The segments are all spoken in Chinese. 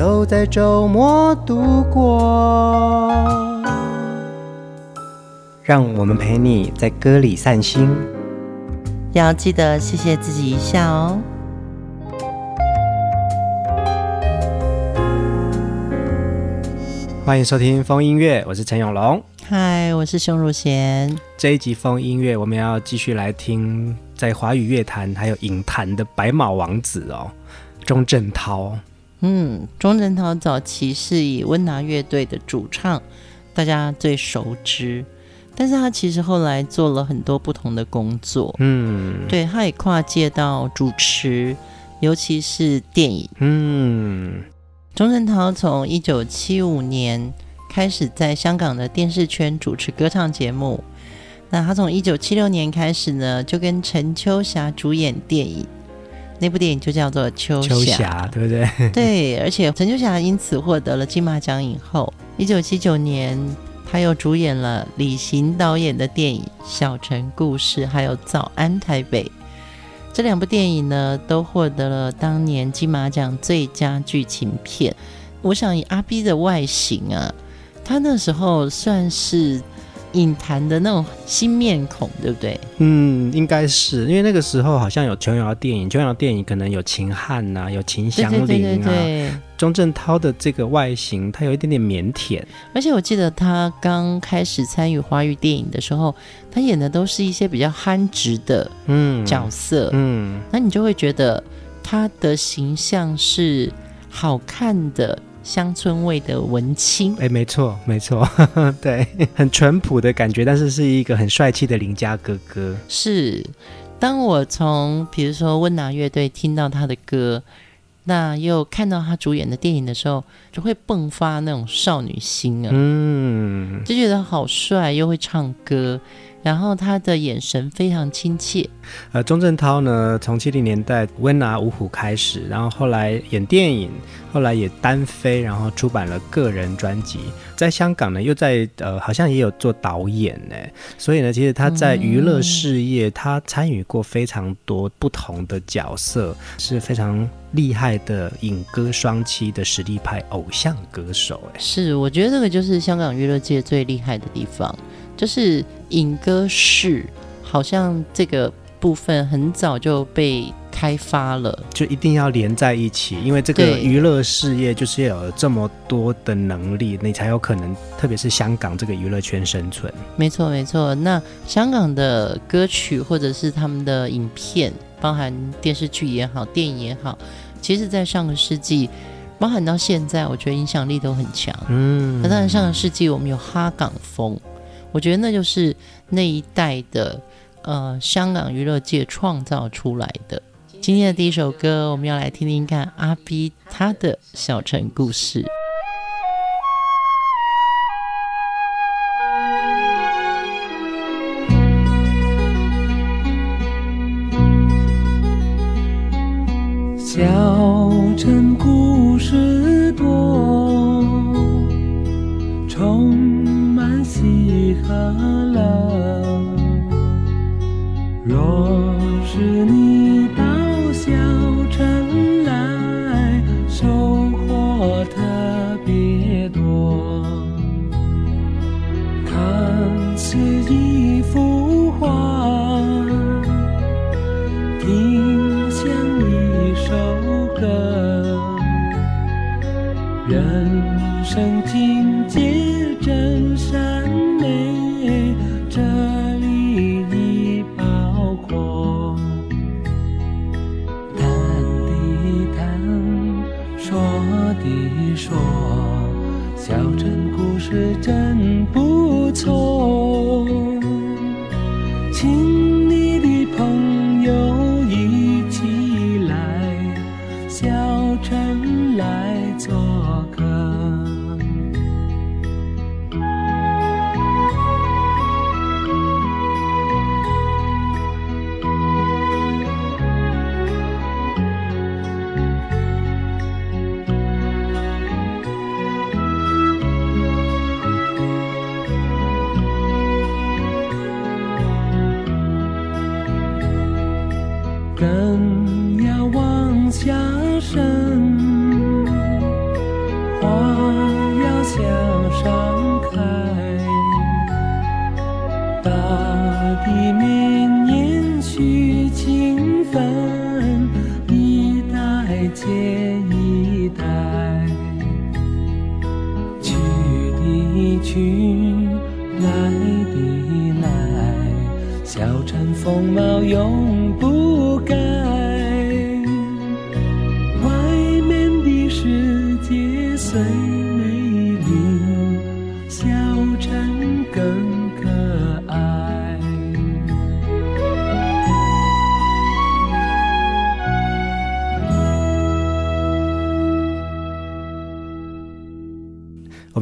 都在周末度过，让我们陪你在歌里散心，要记得谢谢自己一下哦。欢迎收听风音乐，我是陈永龙。嗨，我是熊汝贤。这一集风音乐，我们要继续来听在华语乐坛还有影坛的白马王子哦，钟镇涛。嗯，钟镇涛早期是以温拿乐队的主唱，大家最熟知。但是他其实后来做了很多不同的工作。嗯，对，他也跨界到主持，尤其是电影。嗯，钟镇涛从一九七五年开始在香港的电视圈主持歌唱节目。那他从一九七六年开始呢，就跟陈秋霞主演电影。那部电影就叫做《秋霞》，秋霞对不对？对，而且陈秋霞因此获得了金马奖影后。一九七九年，她又主演了李行导演的电影《小城故事》，还有《早安台北》这两部电影呢，都获得了当年金马奖最佳剧情片。我想以阿 B 的外形啊，他那时候算是。影坛的那种新面孔，对不对？嗯，应该是因为那个时候好像有琼瑶电影，琼瑶电影可能有秦汉呐、啊，有秦祥林啊。对对对对。钟镇涛的这个外形，他有一点点腼腆。而且我记得他刚开始参与华语电影的时候，他演的都是一些比较憨直的嗯角色，嗯，嗯，那你就会觉得他的形象是好看的。乡村味的文青，哎，没错，没错，呵呵，对，很淳朴的感觉，但是是一个很帅气的邻家哥哥。是，当我从比如说温拿乐队听到他的歌，那又看到他主演的电影的时候，就会迸发那种少女心啊，嗯，就觉得好帅，又会唱歌。然后他的眼神非常亲切。呃，钟镇涛呢，从七零年代温拿五虎开始，然后后来演电影，后来也单飞，然后出版了个人专辑。在香港呢，又在呃，好像也有做导演呢。所以呢，其实他在娱乐事业，嗯、他参与过非常多不同的角色，是非常厉害的影歌双栖的实力派偶像歌手。哎，是，我觉得这个就是香港娱乐界最厉害的地方。就是影歌室，好像这个部分很早就被开发了，就一定要连在一起，因为这个娱乐事业就是要有这么多的能力，你才有可能，特别是香港这个娱乐圈生存。没错，没错。那香港的歌曲或者是他们的影片，包含电视剧也好，电影也好，其实，在上个世纪，包含到现在，我觉得影响力都很强。嗯，那当然，上个世纪我们有哈港风。我觉得那就是那一代的呃香港娱乐界创造出来的。今天的第一首歌，我们要来听听看阿 B 他的小城故事。小城故事多，喜人要往下生花要向上开大地绵延续情分一代接一代去的去来的来小城风貌永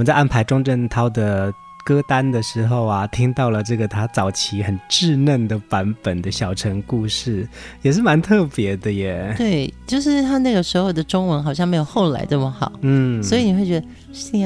在安排钟镇涛的歌单的时候啊，听到了这个他早期很稚嫩的版本的小城故事，也是蛮特别的耶。对，就是他那个时候的中文好像没有后来这么好，嗯，所以你会觉得小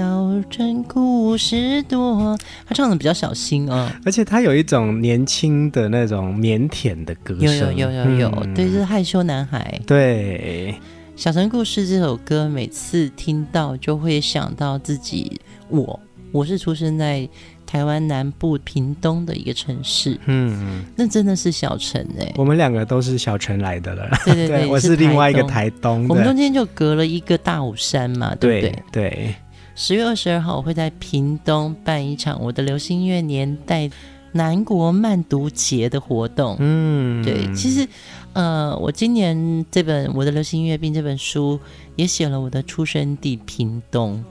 城故事多，他唱的比较小心啊、哦，而且他有一种年轻的那种腼腆的歌声，有有有有有，嗯、对，就是害羞男孩，对。《小城故事》这首歌，每次听到就会想到自己。我我是出生在台湾南部屏东的一个城市，嗯，那真的是小城哎、欸。我们两个都是小城来的了，对对对，对我是另外一个台东。我们中间就隔了一个大武山嘛，对不对？对。十月二十二号，我会在屏东办一场我的流行音乐年代南国慢读节的活动。嗯，对，其实。呃，我今年这本《我的流行音乐病》这本书也写了我的出生地屏东。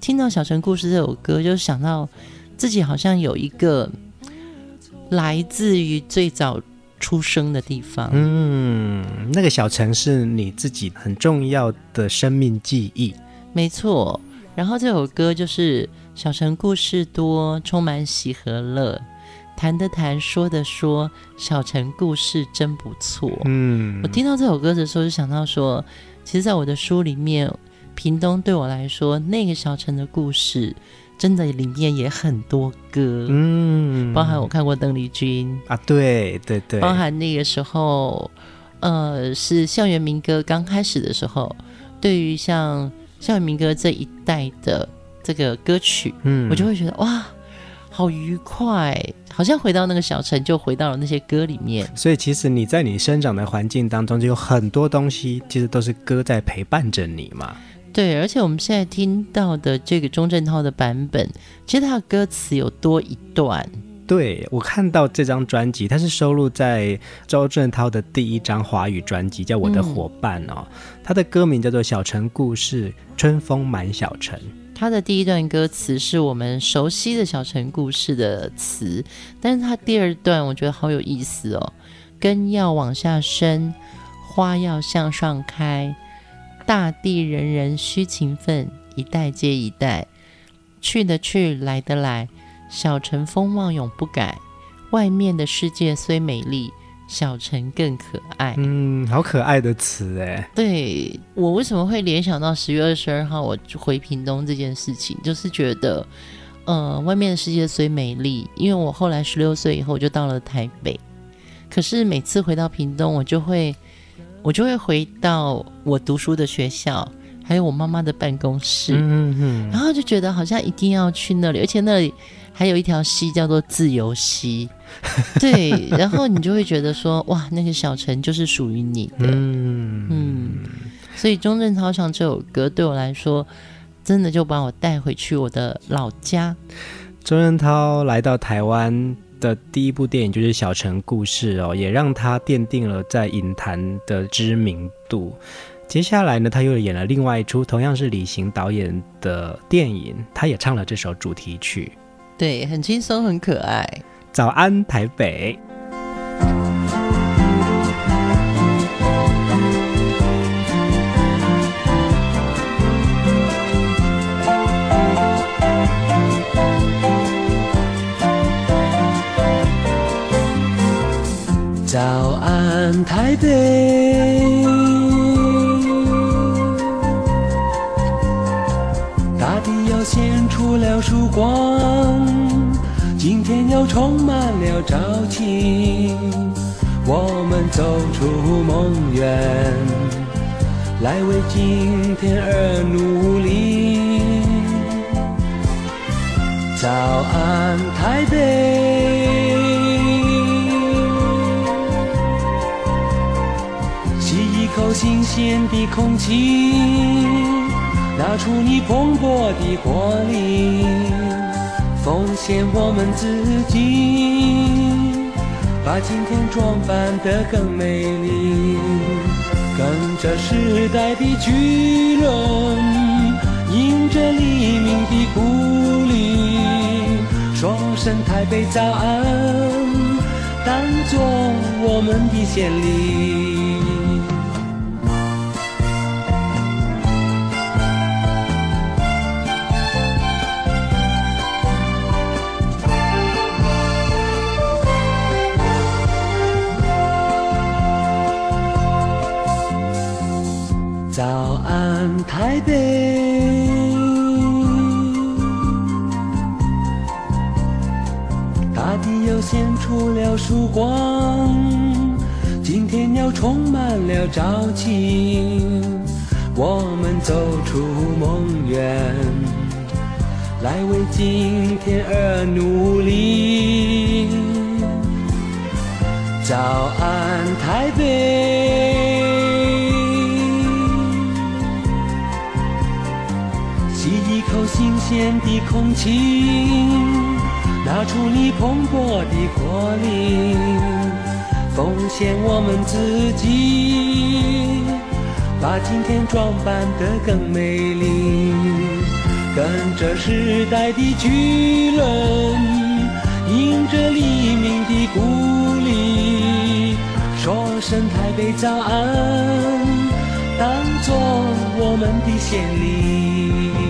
听到《小城故事》这首歌，就想到自己好像有一个来自于最早出生的地方。嗯，那个小城是你自己很重要的生命记忆。没错。然后这首歌就是《小城故事多》，充满喜和乐。谈的谈，说的说，小城故事真不错。嗯，我听到这首歌的时候，就想到说，其实，在我的书里面，屏东对我来说，那个小城的故事，真的里面也很多歌。嗯，包含我看过邓丽君啊，对对对，包含那个时候，呃，是校园民歌刚开始的时候，对于像校园民歌这一代的这个歌曲，嗯，我就会觉得哇。好愉快，好像回到那个小城，就回到了那些歌里面。所以，其实你在你生长的环境当中，就有很多东西，其实都是歌在陪伴着你嘛。对，而且我们现在听到的这个钟镇涛的版本，其实他的歌词有多一段。对，我看到这张专辑，它是收录在周镇涛的第一张华语专辑，叫《我的伙伴》哦。他、嗯、的歌名叫做《小城故事》，春风满小城。他的第一段歌词是我们熟悉的小城故事的词，但是他第二段我觉得好有意思哦。根要往下伸，花要向上开，大地人人需勤奋，一代接一代，去的去，来的来，小城风貌永不改。外面的世界虽美丽。小城更可爱，嗯，好可爱的词哎。对，我为什么会联想到十月二十二号我回屏东这件事情，就是觉得，呃，外面的世界虽美丽，因为我后来十六岁以后我就到了台北，可是每次回到屏东，我就会，我就会回到我读书的学校，还有我妈妈的办公室，嗯嗯，然后就觉得好像一定要去那里，而且那里还有一条溪叫做自由溪。对，然后你就会觉得说，哇，那个小城就是属于你的，嗯嗯，所以钟镇涛唱这首歌对我来说，真的就把我带回去我的老家。钟镇涛来到台湾的第一部电影就是《小城故事》哦，也让他奠定了在影坛的知名度。接下来呢，他又演了另外一出同样是李行导演的电影，他也唱了这首主题曲。对，很轻松，很可爱。早安，台北。早安，台北。大地又现出了曙光。今天又充满了朝气，我们走出梦园，来为今天而努力。早安，台北，吸一口新鲜的空气，拿出你蓬勃的活力，奉献我们自己，把今天装扮得更美丽，跟着时代的巨轮。迎着黎明的鼓励，说声台北早安，当作我们的先例。台北。献出了曙光，今天要充满了朝气。我们走出梦园，来为今天而努力。早安，台北，口新鲜的空气。拿出你蓬勃的活力，奉献我们自己，把今天装扮得更美丽。跟着时代的巨轮，迎着黎明的鼓励，说声台北早安，当作我们的先例。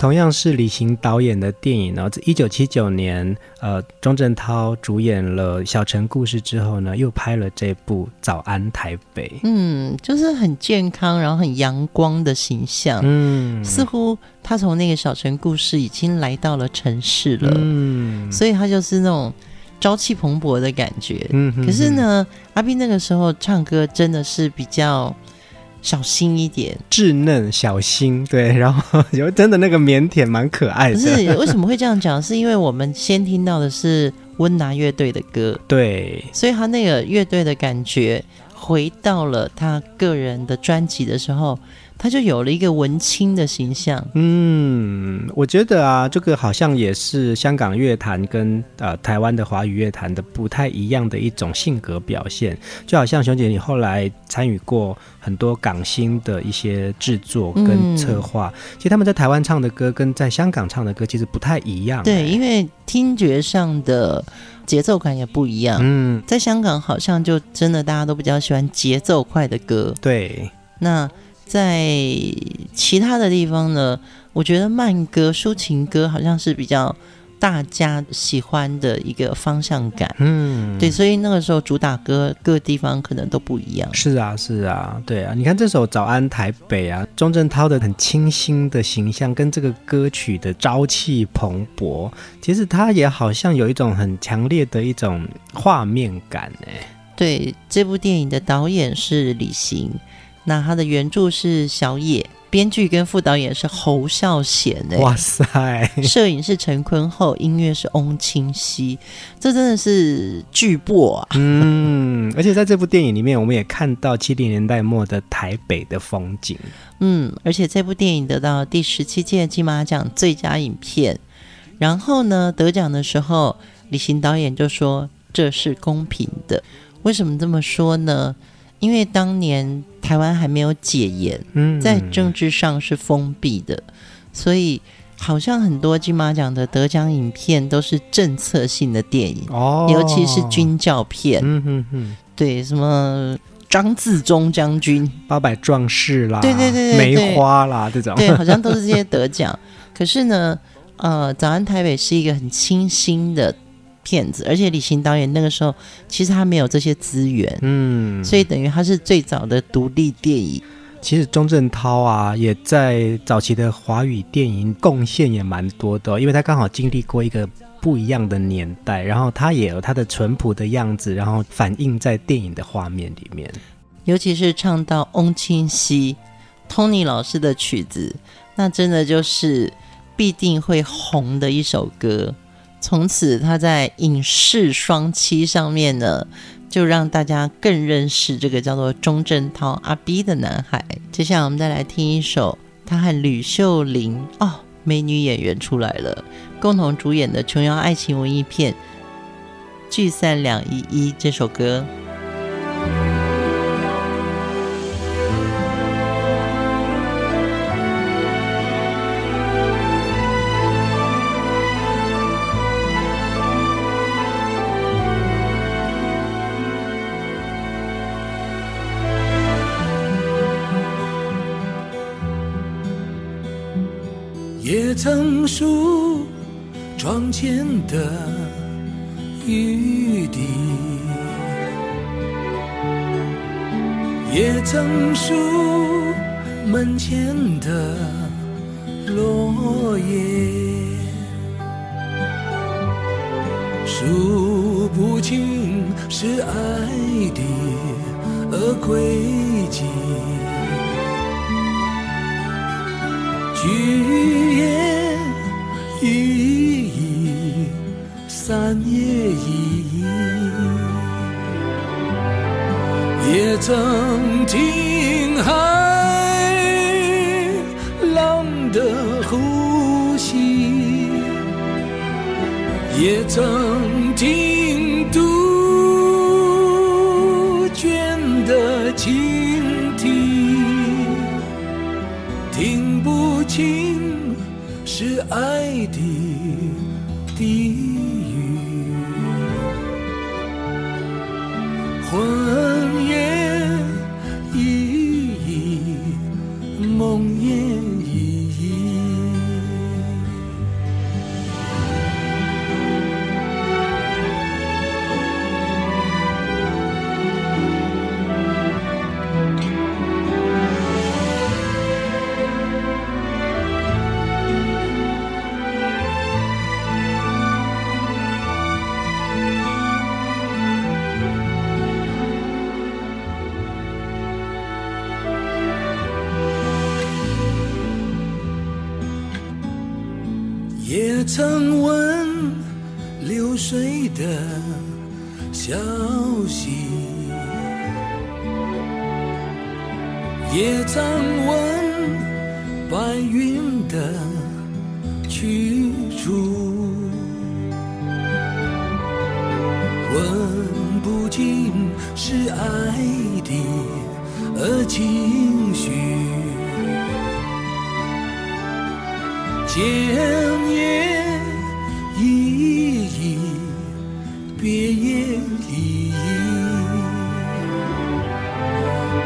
同样是李行导演的电影呢，在一九七九年，呃，钟镇涛主演了《小城故事》之后呢，又拍了这部《早安台北》。嗯，就是很健康，然后很阳光的形象。嗯，似乎他从那个小城故事已经来到了城市了。嗯，所以他就是那种朝气蓬勃的感觉。嗯哼哼，可是呢，阿斌那个时候唱歌真的是比较。小心一点，稚嫩小心，对，然后有真的那个腼腆，蛮可爱的。可是为什么会这样讲？是因为我们先听到的是温拿乐队的歌，对，所以他那个乐队的感觉回到了他个人的专辑的时候。他就有了一个文青的形象。嗯，我觉得啊，这个好像也是香港乐坛跟呃台湾的华语乐坛的不太一样的一种性格表现。就好像熊姐，你后来参与过很多港星的一些制作跟策划，嗯、其实他们在台湾唱的歌跟在香港唱的歌其实不太一样。对，因为听觉上的节奏感也不一样。嗯，在香港好像就真的大家都比较喜欢节奏快的歌。对，那。在其他的地方呢，我觉得慢歌、抒情歌好像是比较大家喜欢的一个方向感。嗯，对，所以那个时候主打歌各地方可能都不一样。是啊，是啊，对啊。你看这首《早安台北》啊，钟镇涛的很清新的形象跟这个歌曲的朝气蓬勃，其实他也好像有一种很强烈的一种画面感哎。对，这部电影的导演是李行。那他的原著是小野，编剧跟副导演是侯孝贤哎，哇塞！摄影是陈坤厚，音乐是翁清溪，这真的是巨擘啊！嗯，而且在这部电影里面，我们也看到七零年代末的台北的风景。嗯，而且这部电影得到第十七届金马奖最佳影片，然后呢，得奖的时候，李行导演就说这是公平的。为什么这么说呢？因为当年台湾还没有解严，嗯，在政治上是封闭的，所以好像很多金马奖的得奖影片都是政策性的电影，哦，尤其是军教片，嗯哼哼，对，什么张自忠将军、八百壮士啦，对对对对，梅花啦这种，对，好像都是这些得奖。可是呢，呃，早安台北是一个很清新的。片子，而且李行导演那个时候其实他没有这些资源，嗯，所以等于他是最早的独立电影。其实钟镇涛啊，也在早期的华语电影贡献也蛮多的，因为他刚好经历过一个不一样的年代，然后他也有他的淳朴的样子，然后反映在电影的画面里面。尤其是唱到翁清溪、Tony 老师的曲子，那真的就是必定会红的一首歌。从此，他在影视双栖上面呢，就让大家更认识这个叫做钟镇涛阿 B 的男孩。接下来，我们再来听一首他和吕秀玲哦，美女演员出来了，共同主演的琼瑶爱情文艺片《聚散两依依》这首歌。窗前的雨滴，也曾数门前的落叶，数不清是爱的轨迹。ti.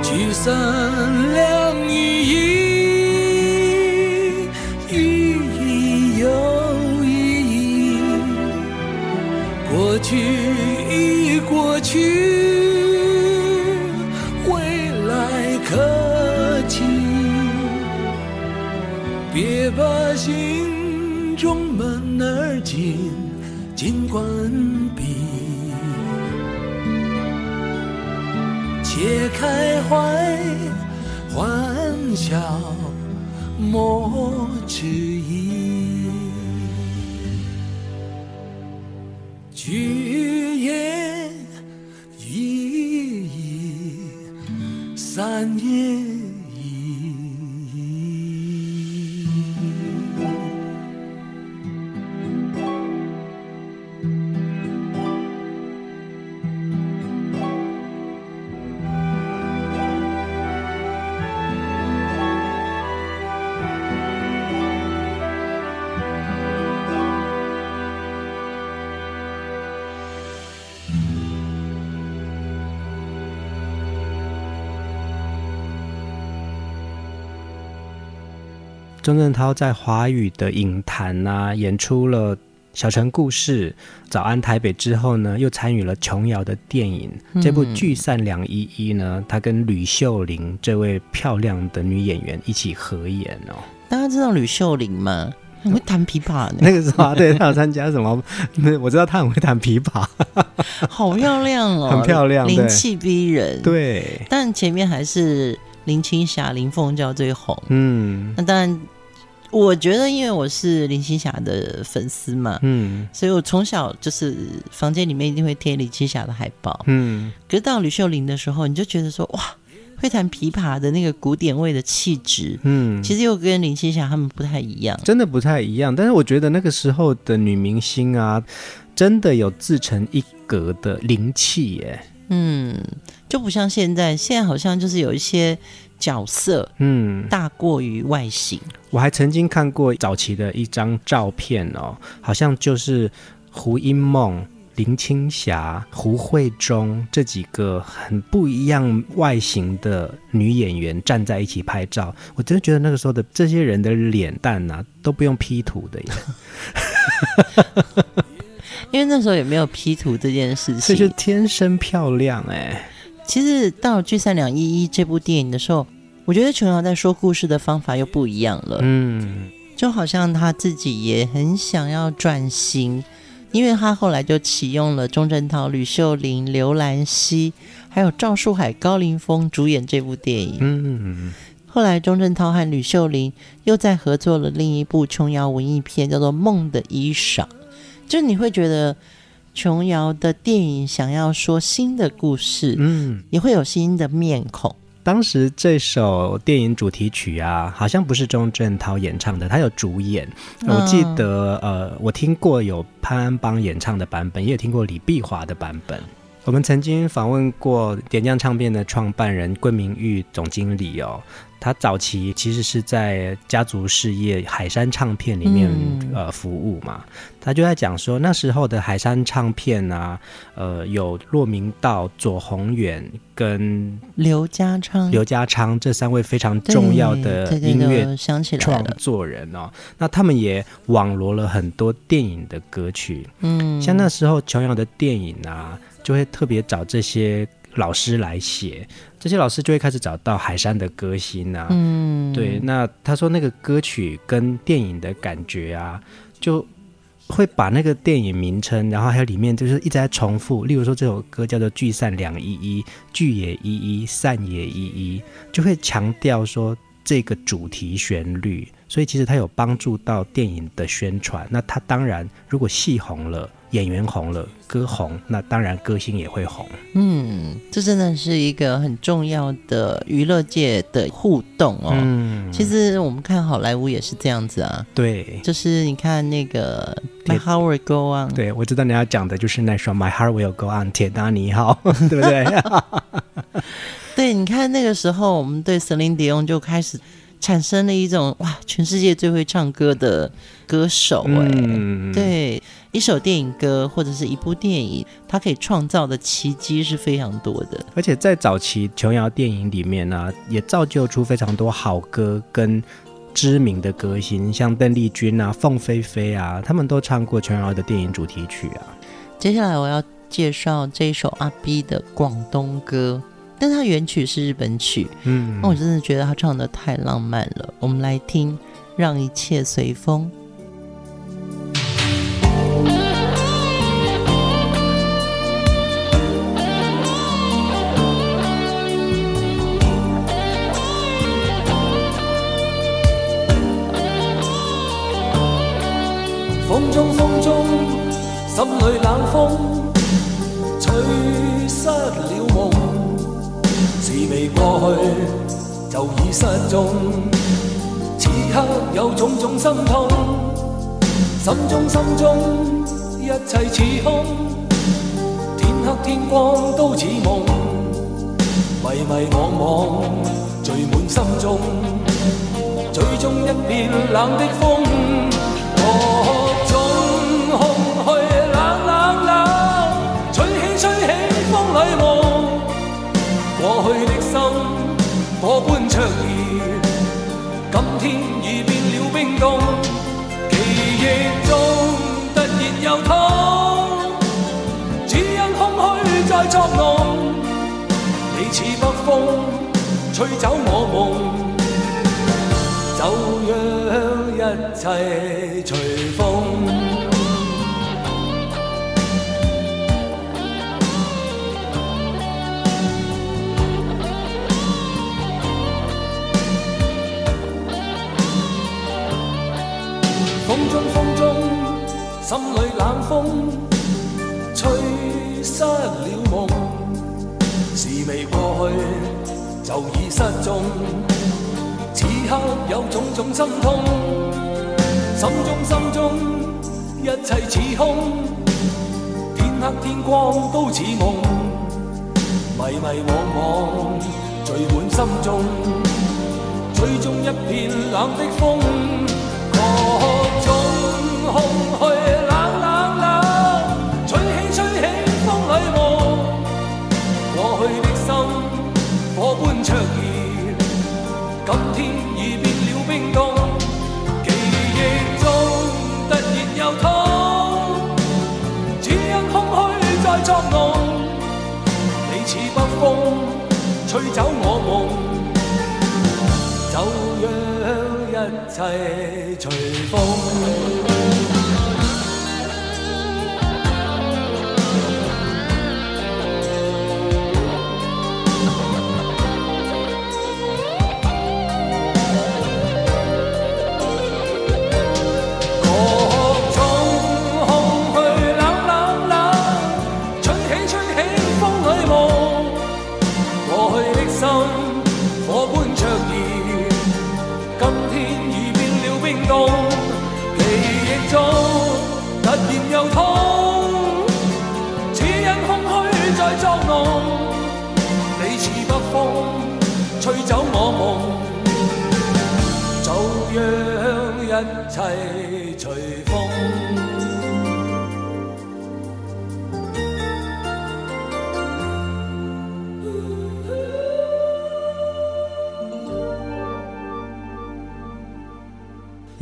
聚散两依依，依依又依依，过去已过去，未来可期。别把心中门儿紧尽管开怀欢笑莫钟镇涛在华语的影坛啊，演出了《小城故事》《早安台北》之后呢，又参与了琼瑶的电影。嗯、这部《聚散两依依》呢，他跟吕秀玲这位漂亮的女演员一起合演哦。大家知道吕秀玲吗？很会弹琵琶的。那个时候啊，对他有参加什么？那我知道他很会弹琵琶，好漂亮哦，很漂亮，灵气逼人。对，但前面还是林青霞、林凤娇最红。嗯，那当然。我觉得，因为我是林青霞的粉丝嘛，嗯，所以我从小就是房间里面一定会贴林青霞的海报，嗯。可是到吕秀玲的时候，你就觉得说，哇，会弹琵琶的那个古典味的气质，嗯，其实又跟林青霞他们不太一样，真的不太一样。但是我觉得那个时候的女明星啊，真的有自成一格的灵气耶，嗯，就不像现在，现在好像就是有一些。角色，嗯，大过于外形。我还曾经看过早期的一张照片哦，好像就是胡因梦、林青霞、胡慧中这几个很不一样外形的女演员站在一起拍照。我真的觉得那个时候的这些人的脸蛋啊，都不用 P 图的耶，因为那时候也没有 P 图这件事情，所以就天生漂亮哎。其实到了《聚散两依依》这部电影的时候，我觉得琼瑶在说故事的方法又不一样了。嗯，就好像他自己也很想要转型，因为他后来就启用了钟镇涛、吕秀玲、刘兰熙，还有赵树海、高凌风主演这部电影。嗯，后来钟镇涛和吕秀玲又在合作了另一部琼瑶文艺片，叫做《梦的衣裳》，就你会觉得。琼瑶的电影想要说新的故事，嗯，也会有新的面孔。当时这首电影主题曲啊，好像不是钟镇涛演唱的，他有主演。我记得，呃，我听过有潘安邦演唱的版本，也有听过李碧华的版本。我们曾经访问过点将唱片的创办人桂明玉总经理哦，他早期其实是在家族事业海山唱片里面、嗯、呃服务嘛，他就在讲说那时候的海山唱片啊，呃有骆明道、左宏远跟刘家昌、刘家昌这三位非常重要的音乐创作人哦，那他们也网罗了很多电影的歌曲，嗯，像那时候琼瑶的电影啊。就会特别找这些老师来写，这些老师就会开始找到海山的歌星啊，嗯，对，那他说那个歌曲跟电影的感觉啊，就会把那个电影名称，然后还有里面就是一直在重复，例如说这首歌叫做《聚散两依依》，聚也依依，散也依依，就会强调说这个主题旋律，所以其实它有帮助到电影的宣传。那它当然如果戏红了。演员红了，歌红，那当然歌星也会红。嗯，这真的是一个很重要的娱乐界的互动哦。嗯，其实我们看好莱坞也是这样子啊。对，就是你看那个《My Heart Will Go On》。对，我知道你要讲的就是那首《My Heart Will Go On》，铁达尼号，对不对？对，你看那个时候，我们对 Celine Dion 就开始产生了一种哇，全世界最会唱歌的歌手哎，嗯、对。一首电影歌或者是一部电影，它可以创造的奇迹是非常多的。而且在早期琼瑶电影里面呢、啊，也造就出非常多好歌跟知名的歌星，像邓丽君啊、凤飞飞啊，他们都唱过琼瑶的电影主题曲啊。接下来我要介绍这一首阿 B 的广东歌，但它原曲是日本曲，嗯，那我真的觉得他唱的太浪漫了。我们来听《让一切随》。风心里冷风，吹失了梦。事未过去，就已失踪。此刻有种种心痛，心中心中一切似空。天黑天光都似梦，迷迷惘惘聚满心中，最终一片冷的风。灼热，今天已变了冰冻。记忆中突然又痛，只因空虚在作弄。你似北风，吹走我梦，就让一。切随风。风，吹失了梦。事未过去，就已失踪。此刻有种种心痛，心中心中一切似空，天黑天光都似梦，迷迷惘惘聚满心中，吹中一片冷的风，各种空虚吹走我梦，就让一切随风。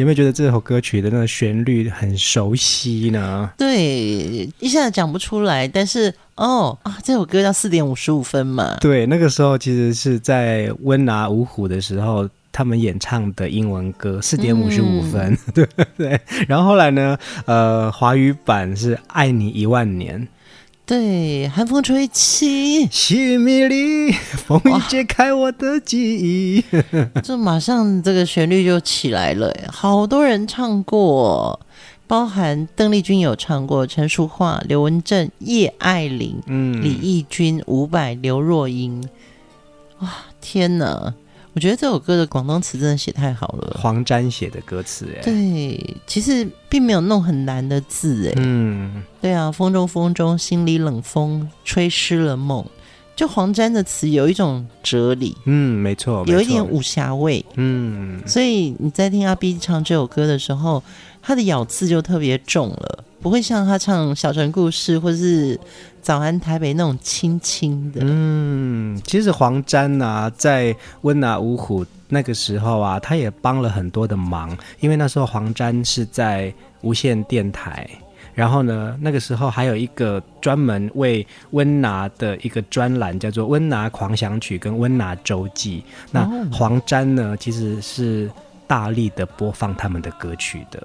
有没有觉得这首歌曲的那个旋律很熟悉呢？对，一下子讲不出来，但是哦啊，这首歌叫四点五十五分嘛。对，那个时候其实是在温拿五虎的时候。他们演唱的英文歌四点五十五分，嗯、对对。然后后来呢，呃，华语版是《爱你一万年》，对，寒风吹起，细雨迷离，风雨揭开我的记忆，这马上这个旋律就起来了。好多人唱过，包含邓丽君有唱过，陈淑桦、刘文正、叶爱玲、嗯，李翊君、伍佰、刘若英，哇，天哪！我觉得这首歌的广东词真的写太好了，黄沾写的歌词哎，对，其实并没有弄很难的字哎，嗯，对啊，风中风中，心里冷风吹湿了梦，就黄沾的词有一种哲理，嗯，没错，有一点武侠味，嗯，所以你在听阿 B 唱这首歌的时候，他的咬字就特别重了，不会像他唱《小城故事》或是。早安台北那种轻轻的，嗯，其实黄沾啊，在温拿五虎那个时候啊，他也帮了很多的忙，因为那时候黄沾是在无线电台，然后呢，那个时候还有一个专门为温拿的一个专栏，叫做《温拿狂想曲》跟《温拿周记》。那黄沾呢，其实是大力的播放他们的歌曲的。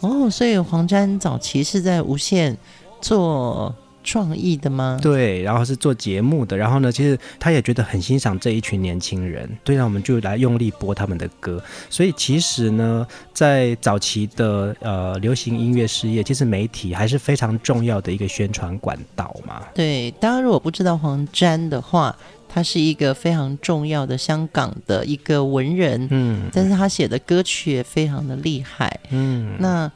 哦，所以黄沾早期是在无线做。创意的吗？对，然后是做节目的，然后呢，其实他也觉得很欣赏这一群年轻人，对，那我们就来用力播他们的歌。所以其实呢，在早期的呃流行音乐事业，其实媒体还是非常重要的一个宣传管道嘛。对，大家如果不知道黄沾的话，他是一个非常重要的香港的一个文人，嗯，但是他写的歌曲也非常的厉害，嗯，那。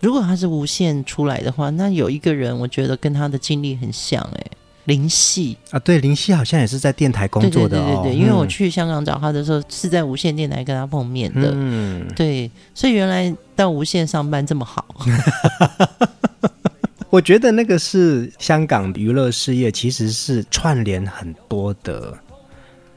如果他是无线出来的话，那有一个人，我觉得跟他的经历很像，哎，林夕。啊，对，林夕好像也是在电台工作的，哦，对对对对，因为我去香港找他的时候，是在无线电台跟他碰面的，嗯，对，所以原来到无线上班这么好，我觉得那个是香港娱乐事业其实是串联很多的，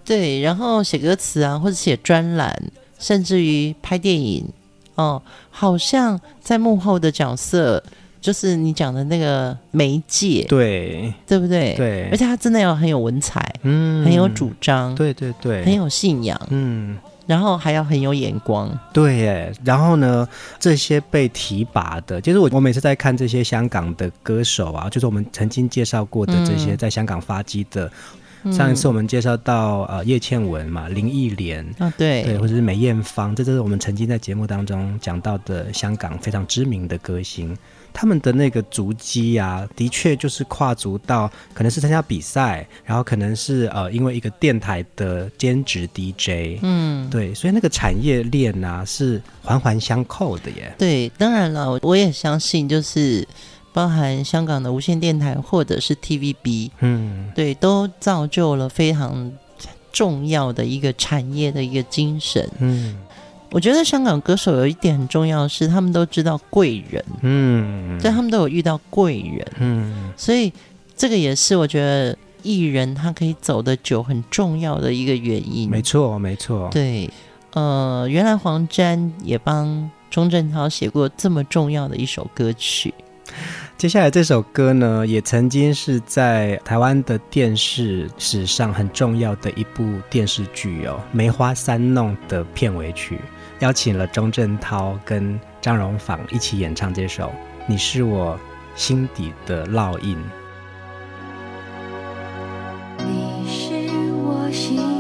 对，然后写歌词啊，或者写专栏，甚至于拍电影。哦，好像在幕后的角色就是你讲的那个媒介，对，对不对？对，而且他真的要很有文采，嗯，很有主张，对对对，很有信仰，嗯，然后还要很有眼光。对耶，然后呢，这些被提拔的，就是我我每次在看这些香港的歌手啊，就是我们曾经介绍过的这些在香港发迹的。嗯、上一次我们介绍到呃叶倩文嘛，林忆莲啊，对对，或者是梅艳芳，这都是我们曾经在节目当中讲到的香港非常知名的歌星。他们的那个足迹啊，的确就是跨足到可能是参加比赛，然后可能是呃因为一个电台的兼职 DJ，嗯，对，所以那个产业链啊是环环相扣的耶。对，当然了，我也相信就是包含香港的无线电台或者是 TVB，嗯，对，都造就了非常重要的一个产业的一个精神，嗯。我觉得香港歌手有一点很重要的是，他们都知道贵人，嗯，所以他们都有遇到贵人，嗯，所以这个也是我觉得艺人他可以走得久很重要的一个原因。没错，没错，对，呃，原来黄沾也帮钟镇涛写过这么重要的一首歌曲。接下来这首歌呢，也曾经是在台湾的电视史上很重要的一部电视剧哦，《梅花三弄》的片尾曲，邀请了钟镇涛跟张荣芳一起演唱这首《你是我心底的烙印》。你是我心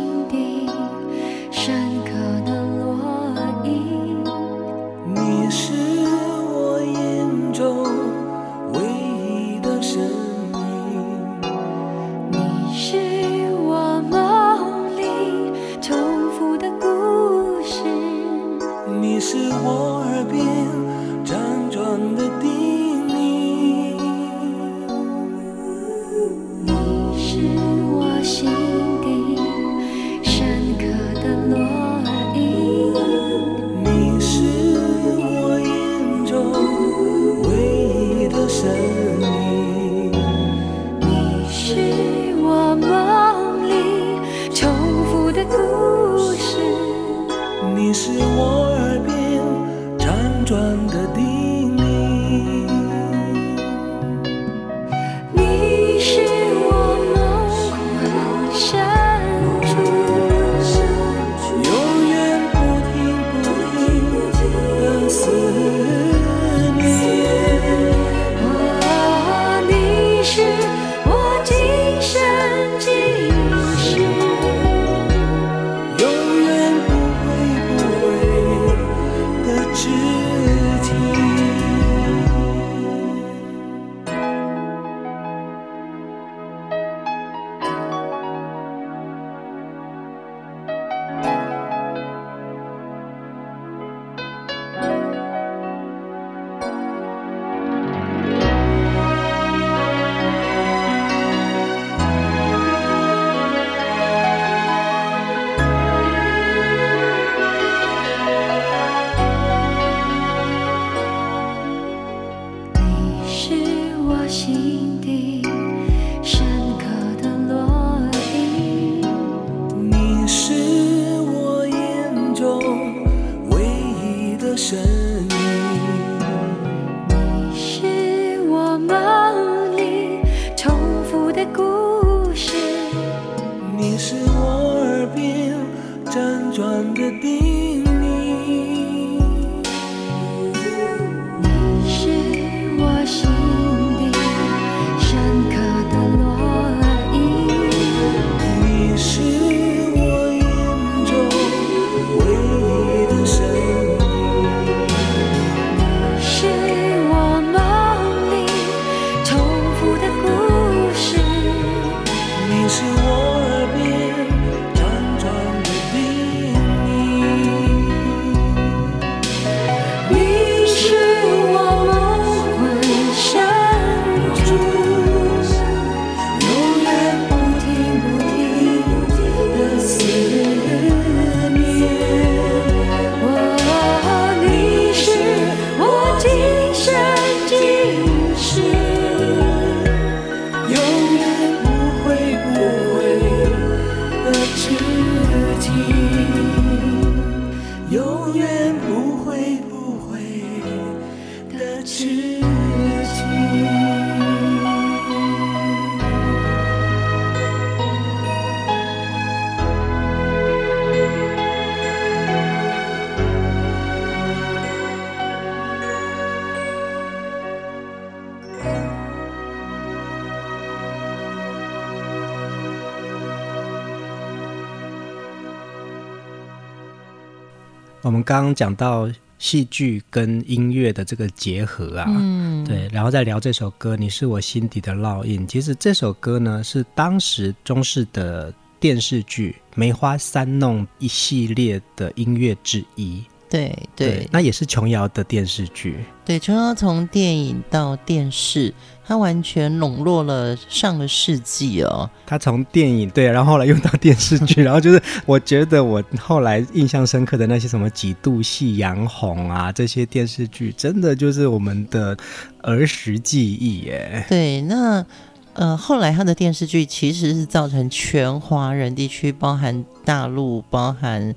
刚刚讲到戏剧跟音乐的这个结合啊，嗯，对，然后再聊这首歌《你是我心底的烙印》。其实这首歌呢，是当时中式的电视剧《梅花三弄》一系列的音乐之一。对对，那也是琼瑶的电视剧。对，琼瑶从电影到电视，她完全笼络了上个世纪哦。她从电影对，然后后来又到电视剧，然后就是我觉得我后来印象深刻的那些什么几度夕阳红啊，这些电视剧，真的就是我们的儿时记忆耶。对，那呃，后来他的电视剧其实是造成全华人地区，包含大陆，包含。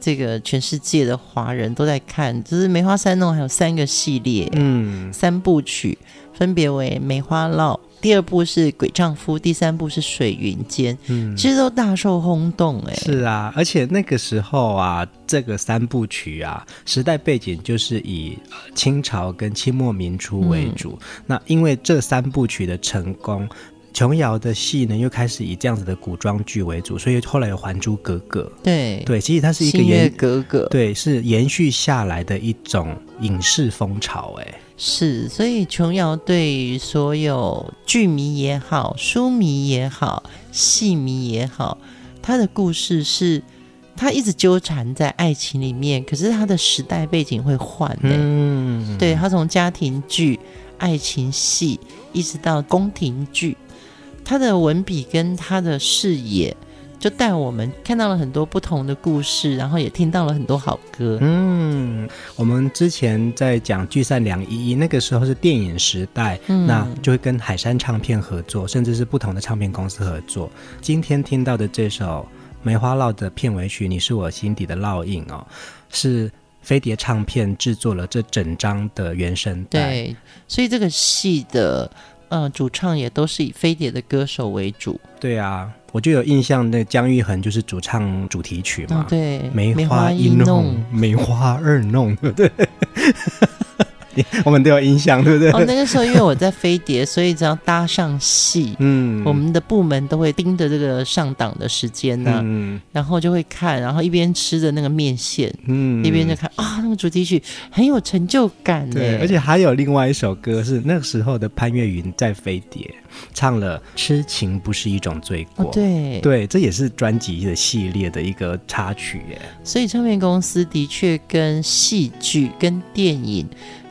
这个全世界的华人都在看，就是《梅花三弄》还有三个系列，嗯，三部曲分别为《梅花烙》，第二部是《鬼丈夫》，第三部是《水云间》，嗯，其实都大受轰动，哎，是啊，而且那个时候啊，这个三部曲啊，时代背景就是以清朝跟清末民初为主，嗯，那因为这三部曲的成功。琼瑶的戏呢，又开始以这样子的古装剧为主，所以后来有《还珠格格》。对对，其实它是一个延格格，对，是延续下来的一种影视风潮。哎，是，所以琼瑶对于所有剧迷也好、书迷也好、戏迷也好，他的故事是，他一直纠缠在爱情里面，可是他的时代背景会换。嗯，对，他从家庭剧、爱情戏，一直到宫廷剧。他的文笔跟他的视野，就带我们看到了很多不同的故事，然后也听到了很多好歌。嗯，我们之前在讲《聚散两依依》，那个时候是电影时代，嗯，那就会跟海山唱片合作，甚至是不同的唱片公司合作。今天听到的这首《梅花烙》的片尾曲《你是我心底的烙印》哦，是飞碟唱片制作了这整张的原声带。对，所以这个戏的。嗯、呃，主唱也都是以飞碟的歌手为主。对啊，我就有印象，那姜育恒就是主唱主题曲嘛。哦、对，梅花一弄，梅花二弄，对？我们都有印象，对不对？哦，那个时候因为我在飞碟，所以只要搭上戏，嗯，我们的部门都会盯着这个上档的时间呢、啊，嗯，然后就会看，然后一边吃着那个面线，嗯，一边就看啊，那个主题曲很有成就感，对，而且还有另外一首歌是那个时候的潘越云在飞碟唱了《痴情不是一种罪过》，哦、对，对，这也是专辑的系列的一个插曲耶。所以唱片公司的确跟戏剧跟电影。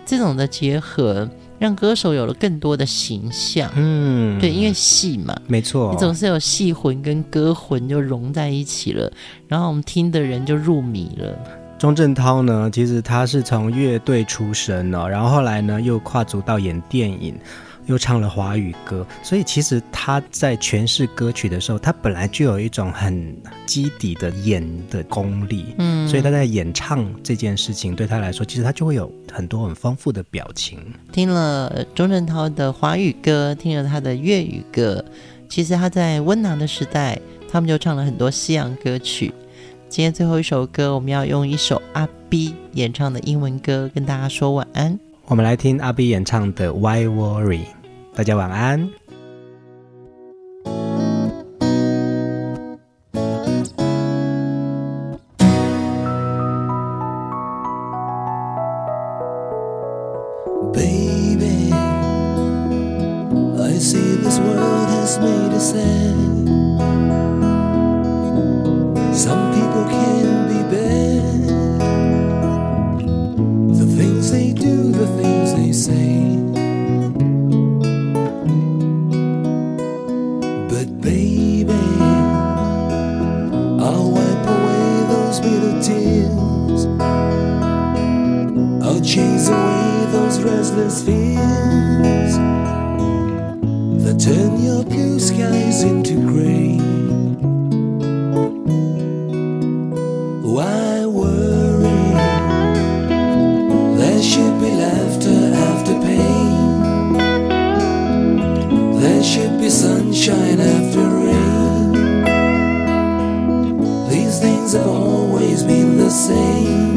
这种的结合，让歌手有了更多的形象。嗯，对，因为戏嘛，没错，你总是有戏魂跟歌魂就融在一起了，然后我们听的人就入迷了。钟镇涛呢，其实他是从乐队出身哦，然后后来呢又跨足到演电影。又唱了华语歌，所以其实他在诠释歌曲的时候，他本来就有一种很基底的演的功力，嗯，所以他在演唱这件事情对他来说，其实他就会有很多很丰富的表情。听了钟镇涛的华语歌，听了他的粤语歌，其实他在温拿的时代，他们就唱了很多西洋歌曲。今天最后一首歌，我们要用一首阿 B 演唱的英文歌跟大家说晚安。我们来听阿 B 演唱的《Why Worry》。大家晚安。always been the same.